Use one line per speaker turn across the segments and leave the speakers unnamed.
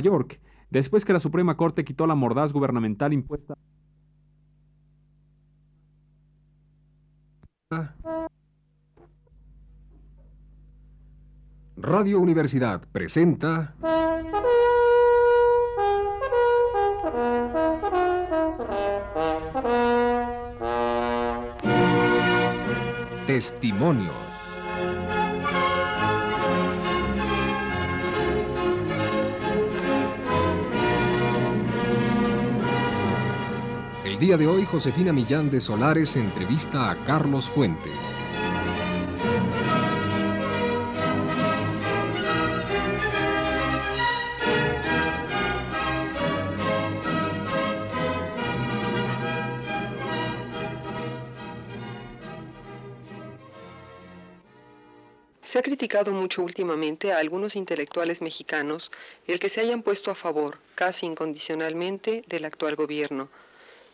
York, después que la Suprema Corte quitó la mordaz gubernamental impuesta.
Radio Universidad presenta Testimonios. Día de hoy, Josefina Millán de Solares entrevista a Carlos Fuentes.
Se ha criticado mucho últimamente a algunos intelectuales mexicanos el que se hayan puesto a favor, casi incondicionalmente, del actual gobierno.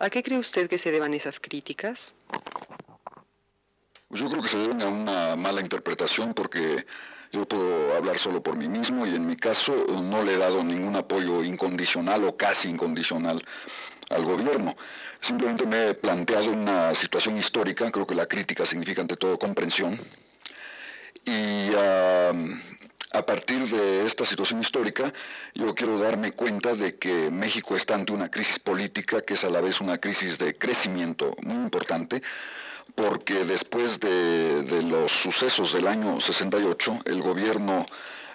¿A qué cree usted que se deban esas críticas?
Yo creo que se deben a una mala interpretación porque yo puedo hablar solo por mí mismo y en mi caso no le he dado ningún apoyo incondicional o casi incondicional al gobierno. Simplemente me he planteado una situación histórica, creo que la crítica significa ante todo comprensión, y a partir de esta situación histórica, yo quiero darme cuenta de que México está ante una crisis política que es a la vez una crisis de crecimiento muy importante, porque después de, los sucesos del año 68, el gobierno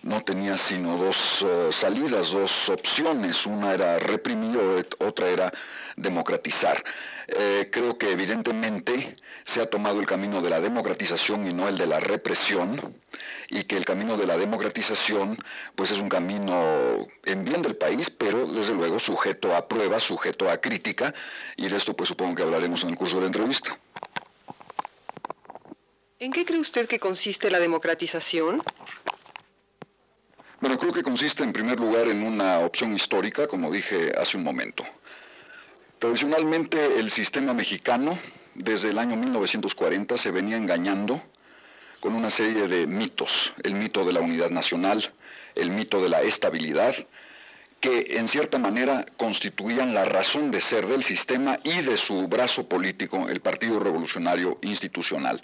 no tenía sino dos eh, salidas, dos opciones. Una era reprimir, otra era democratizar. Eh, creo que evidentemente se ha tomado el camino de la democratización y no el de la represión, y que el camino de la democratización pues es un camino en bien del país, pero desde luego sujeto a prueba, sujeto a crítica, y de esto pues supongo que hablaremos en el curso de la entrevista.
¿En qué cree usted que consiste la democratización?
Bueno, creo que consiste en primer lugar en una opción histórica, como dije hace un momento. Tradicionalmente el sistema mexicano, desde el año 1940, se venía engañando con una serie de mitos. El mito de la unidad nacional, el mito de la estabilidad, que en cierta manera constituían la razón de ser del sistema y de su brazo político, el Partido Revolucionario Institucional.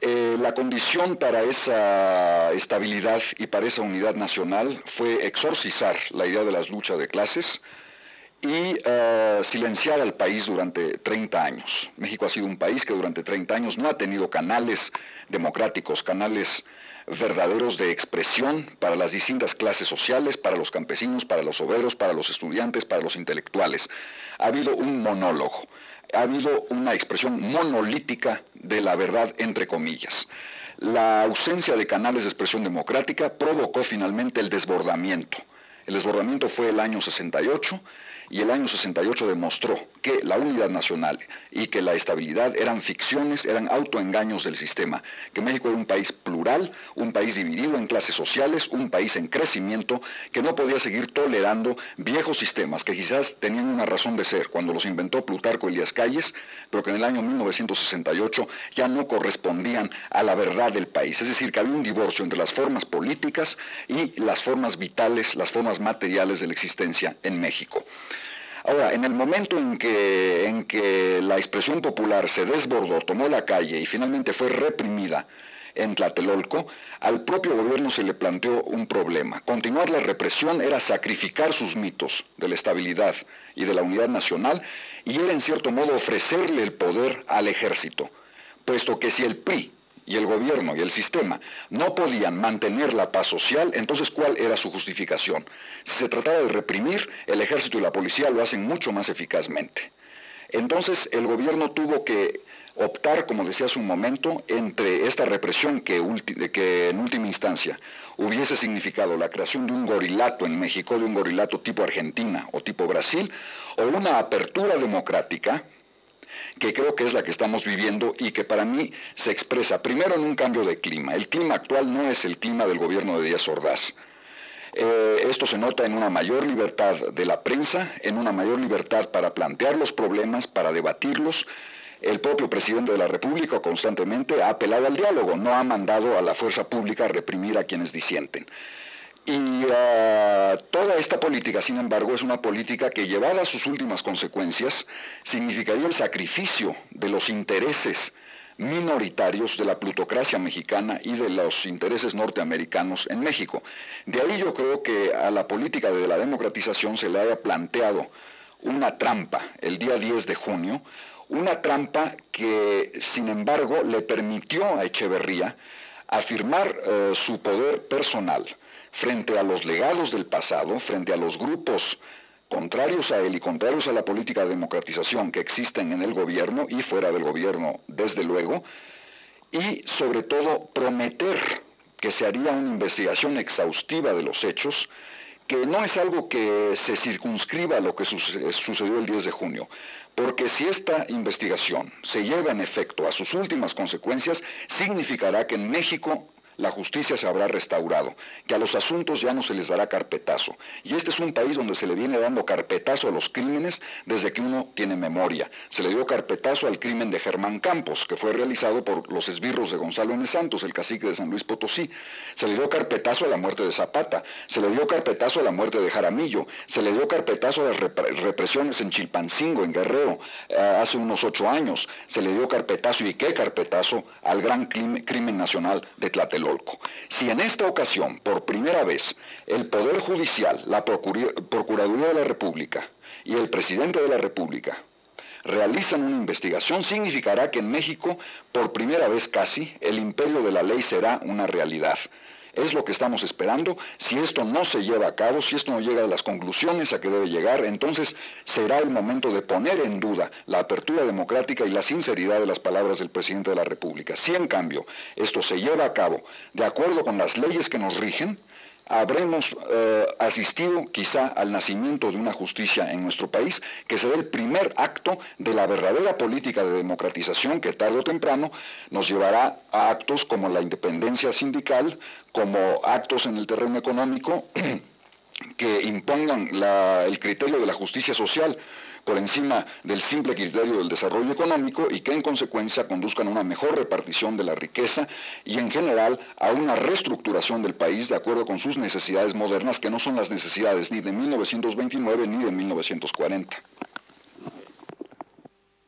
Eh, la condición para esa estabilidad y para esa unidad nacional fue exorcizar la idea de las luchas de clases y eh, silenciar al país durante 30 años. México ha sido un país que durante 30 años no ha tenido canales democráticos, canales verdaderos de expresión para las distintas clases sociales, para los campesinos, para los obreros, para los estudiantes, para los intelectuales. Ha habido un monólogo ha habido una expresión monolítica de la verdad, entre comillas. La ausencia de canales de expresión democrática provocó finalmente el desbordamiento. El desbordamiento fue el año 68 y el año 68 demostró que la unidad nacional y que la estabilidad eran ficciones, eran autoengaños del sistema, que México era un país plural, un país dividido en clases sociales, un país en crecimiento, que no podía seguir tolerando viejos sistemas que quizás tenían una razón de ser cuando los inventó Plutarco Elías Calles, pero que en el año 1968 ya no correspondían a la verdad del país. Es decir, que había un divorcio entre las formas políticas y las formas vitales, las formas materiales de la existencia en México. Ahora, en el momento en que, en que la expresión popular se desbordó, tomó la calle y finalmente fue reprimida en Tlatelolco, al propio gobierno se le planteó un problema. Continuar la represión era sacrificar sus mitos de la estabilidad y de la unidad nacional y era en cierto modo ofrecerle el poder al ejército, puesto que si el PRI y el gobierno y el sistema no podían mantener la paz social, entonces ¿cuál era su justificación? Si se trataba de reprimir, el ejército y la policía lo hacen mucho más eficazmente. Entonces el gobierno tuvo que optar, como decía hace un momento, entre esta represión que, que, en última instancia hubiese significado la creación de un gorilato en México, de un gorilato tipo Argentina o tipo Brasil, o una apertura democrática que creo que es la que estamos viviendo y que para mí se expresa primero en un cambio de clima. El clima actual no es el clima del gobierno de Díaz Ordaz. Eh, esto se nota en una mayor libertad de la prensa, en una mayor libertad para plantear los problemas, para debatirlos. El propio presidente de la República constantemente ha apelado al diálogo, no ha mandado a la fuerza pública a reprimir a quienes disienten. Y ah, toda esta política, sin embargo, es una política que llevada a sus últimas consecuencias significaría el sacrificio de los intereses minoritarios de la plutocracia mexicana y de los intereses norteamericanos en México. De ahí yo creo que a la política de la democratización se le haya planteado una trampa el día 10 de junio, una trampa que sin embargo le permitió a Echeverría afirmar eh, su poder personal frente a los legados del pasado, frente a los grupos contrarios a él y contrarios a la política de democratización que existen en el gobierno y fuera del gobierno, desde luego, y sobre todo prometer que se haría una investigación exhaustiva de los hechos, que no es algo que se circunscriba a lo que sucedió el 10 de junio, porque si esta investigación se lleva en efecto a sus últimas consecuencias, significará que en México la justicia se habrá restaurado, que a los asuntos ya no se les dará carpetazo. Y este es un país donde se le viene dando carpetazo a los crímenes desde que uno tiene memoria. Se le dio carpetazo al crimen de Germán Campos, que fue realizado por los esbirros de Gonzalo N. Santos, el cacique de San Luis Potosí. Se le dio carpetazo a la muerte de Zapata. Se le dio carpetazo a la muerte de Jaramillo. Se le dio carpetazo a las represiones en Chilpancingo, en Guerrero, eh, hace unos ocho años. Se le dio carpetazo y qué carpetazo al gran crimen nacional de Tlatelolco. Si en esta ocasión, por primera vez, el Poder Judicial, la Procuraduría de la República y el Presidente de la República realizan una investigación, significará que en México, por primera vez casi, el imperio de la ley será una realidad. Es lo que estamos esperando. Si esto no se lleva a cabo, si esto no llega a las conclusiones a que debe llegar, entonces será el momento de poner en duda la apertura democrática y la sinceridad de las palabras del presidente de la República. Si en cambio esto se lleva a cabo de acuerdo con las leyes que nos rigen, habremos eh, asistido quizá al nacimiento de una justicia en nuestro país, que será el primer acto de la verdadera política de democratización que tarde o temprano nos llevará a actos como la independencia sindical, como actos en el terreno económico que impongan el criterio de la justicia social por encima del simple criterio del desarrollo económico y que en consecuencia conduzcan a una mejor repartición de la riqueza y en general a una reestructuración del país de acuerdo con sus necesidades modernas que no son las necesidades ni de 1929 ni de 1940.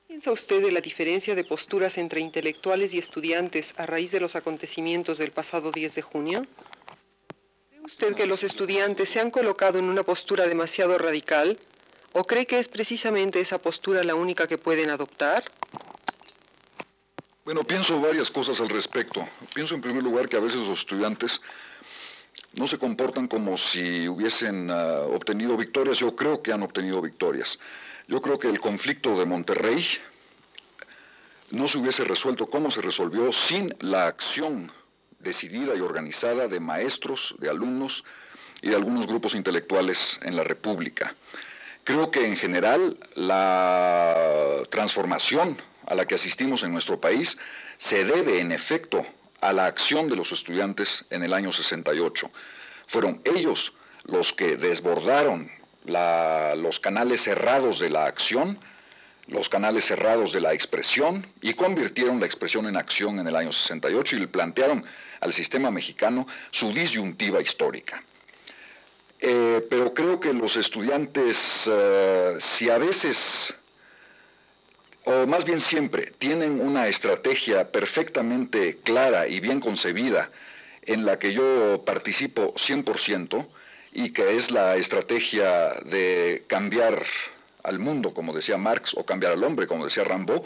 ¿Piensa usted de la diferencia de posturas entre intelectuales y estudiantes a raíz de los acontecimientos del pasado 10 de junio? ¿Cree usted que los estudiantes se han colocado en una postura demasiado radical ¿O cree que es precisamente esa postura la única que pueden adoptar?
Bueno, pienso varias cosas al respecto. Pienso en primer lugar que a veces los estudiantes no se comportan como si hubiesen ah, obtenido victorias. Yo creo que han obtenido victorias. Yo creo que el conflicto de Monterrey no se hubiese resuelto como se resolvió sin la acción decidida y organizada de maestros, de alumnos y de algunos grupos intelectuales en la República. Creo que en general la transformación a la que asistimos en nuestro país se debe en efecto a la acción de los estudiantes en el año 68. Fueron ellos los que desbordaron los canales cerrados de la acción, los canales cerrados de la expresión y convirtieron la expresión en acción en el año 68 y le plantearon al sistema mexicano su disyuntiva histórica. Eh, pero creo que los estudiantes, eh, si a veces, o más bien siempre, tienen una estrategia perfectamente clara y bien concebida, en la que yo participo 100%, y que es la estrategia de cambiar al mundo, como decía Marx, o cambiar al hombre, como decía Rambaud,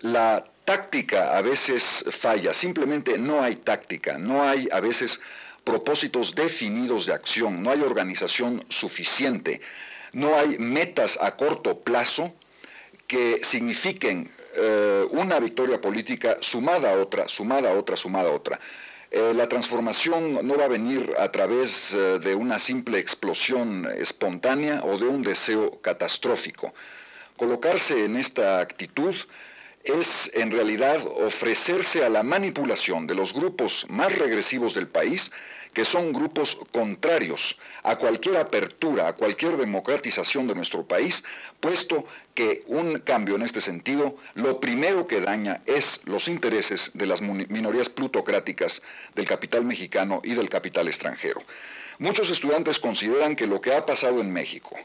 la táctica a veces falla, simplemente no hay táctica, no hay a veces propósitos definidos de acción, no hay organización suficiente, no hay metas a corto plazo que signifiquen eh, una victoria política sumada a otra, sumada a otra, sumada a otra. Eh, la transformación no va a venir a través eh, de una simple explosión espontánea o de un deseo catastrófico. Colocarse en esta actitud es en realidad ofrecerse a la manipulación de los grupos más regresivos del país, que son grupos contrarios a cualquier apertura, a cualquier democratización de nuestro país, puesto que un cambio en este sentido lo primero que daña es los intereses de las minorías plutocráticas del capital mexicano y del capital extranjero. Muchos estudiantes consideran que lo que ha pasado en México,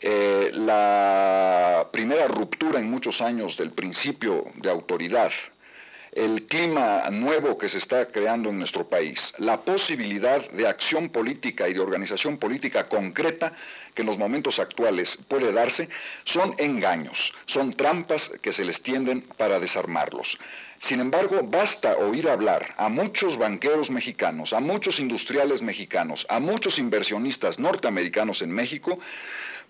eh, la primera ruptura en muchos años del principio de autoridad, el clima nuevo que se está creando en nuestro país, la posibilidad de acción política y de organización política concreta que en los momentos actuales puede darse, son engaños, son trampas que se les tienden para desarmarlos. Sin embargo, basta oír hablar a muchos banqueros mexicanos, a muchos industriales mexicanos, a muchos inversionistas norteamericanos en México,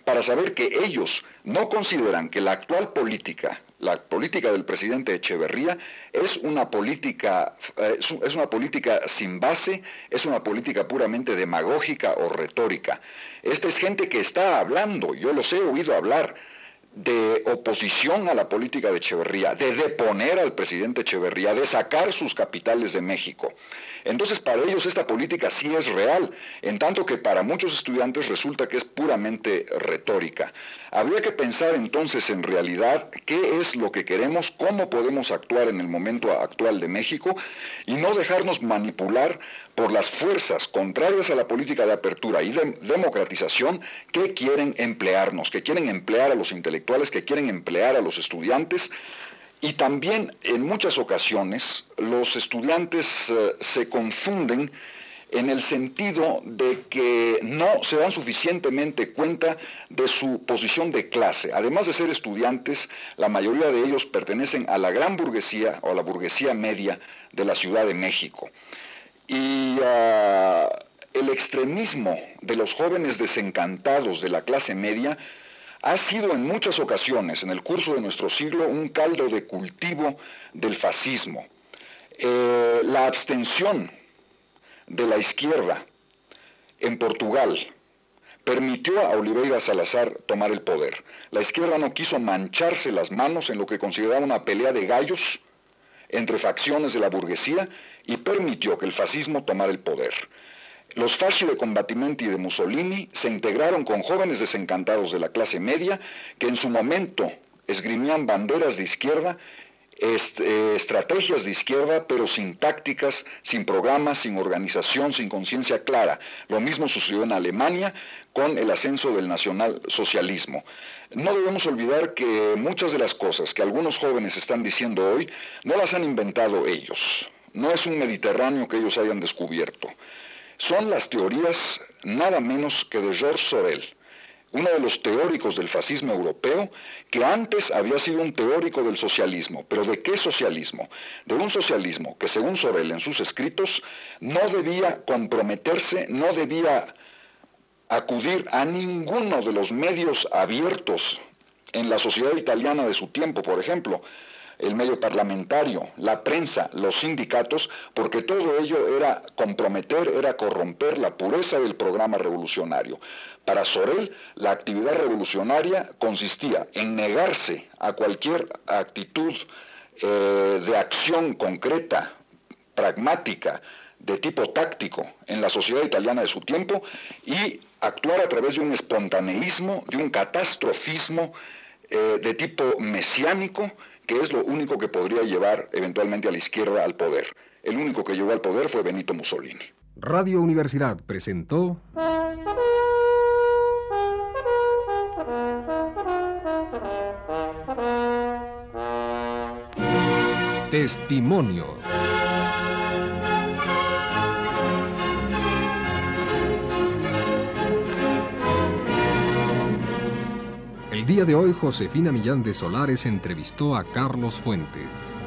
para saber que ellos no consideran que la actual política, la política del presidente Echeverría, es una política, eh, es una política sin base, es una política puramente demagógica o retórica. Esta es gente que está hablando, yo los he oído hablar de oposición a la política de Echeverría, de deponer al presidente Echeverría, de sacar sus capitales de México. Entonces para ellos esta política sí es real, en tanto que para muchos estudiantes resulta que es puramente retórica. Habría que pensar entonces en realidad qué es lo que queremos, cómo podemos actuar en el momento actual de México y no dejarnos manipular por las fuerzas contrarias a la política de apertura y de democratización que quieren emplearnos, que quieren emplear a los intelectuales, que quieren emplear a los estudiantes y también en muchas ocasiones los estudiantes eh, se confunden en el sentido de que no se dan suficientemente cuenta de su posición de clase. Además de ser estudiantes, la mayoría de ellos pertenecen a la gran burguesía o a la burguesía media de la Ciudad de México. Y ah, el extremismo de los jóvenes desencantados de la clase media ha sido en muchas ocasiones en el curso de nuestro siglo un caldo de cultivo del fascismo. Eh, la abstención de la izquierda en Portugal permitió a Oliveira Salazar tomar el poder. La izquierda no quiso mancharse las manos en lo que consideraba una pelea de gallos entre facciones de la burguesía y permitió que el fascismo tomara el poder. Los fasci de Combatimenti de Mussolini se integraron con jóvenes desencantados de la clase media que en su momento esgrimían banderas de izquierda, eh, estrategias de izquierda, pero sin tácticas, sin programas, sin organización, sin conciencia clara. Lo mismo sucedió en Alemania con el ascenso del nacionalsocialismo. No debemos olvidar que muchas de las cosas que algunos jóvenes están diciendo hoy no las han inventado ellos. No es un Mediterráneo que ellos hayan descubierto son las teorías nada menos que de Georges Sorel, uno de los teóricos del fascismo europeo, que antes había sido un teórico del socialismo. ¿Pero de qué socialismo? De un socialismo que, según Sorel en sus escritos, no debía comprometerse, no debía acudir a ninguno de los medios abiertos en la sociedad italiana de su tiempo, por ejemplo, el medio parlamentario, la prensa, los sindicatos, porque todo ello era comprometer, era corromper la pureza del programa revolucionario. Para Sorel, la actividad revolucionaria consistía en negarse a cualquier actitud eh, de acción concreta, pragmática, de tipo táctico en la sociedad italiana de su tiempo y actuar a través de un espontaneísmo, de un catastrofismo eh, de tipo mesiánico que es lo único que podría llevar eventualmente a la izquierda al poder. El único que llegó al poder fue Benito Mussolini.
Radio Universidad presentó... Testimonios. Día de hoy, Josefina Millán de Solares entrevistó a Carlos Fuentes.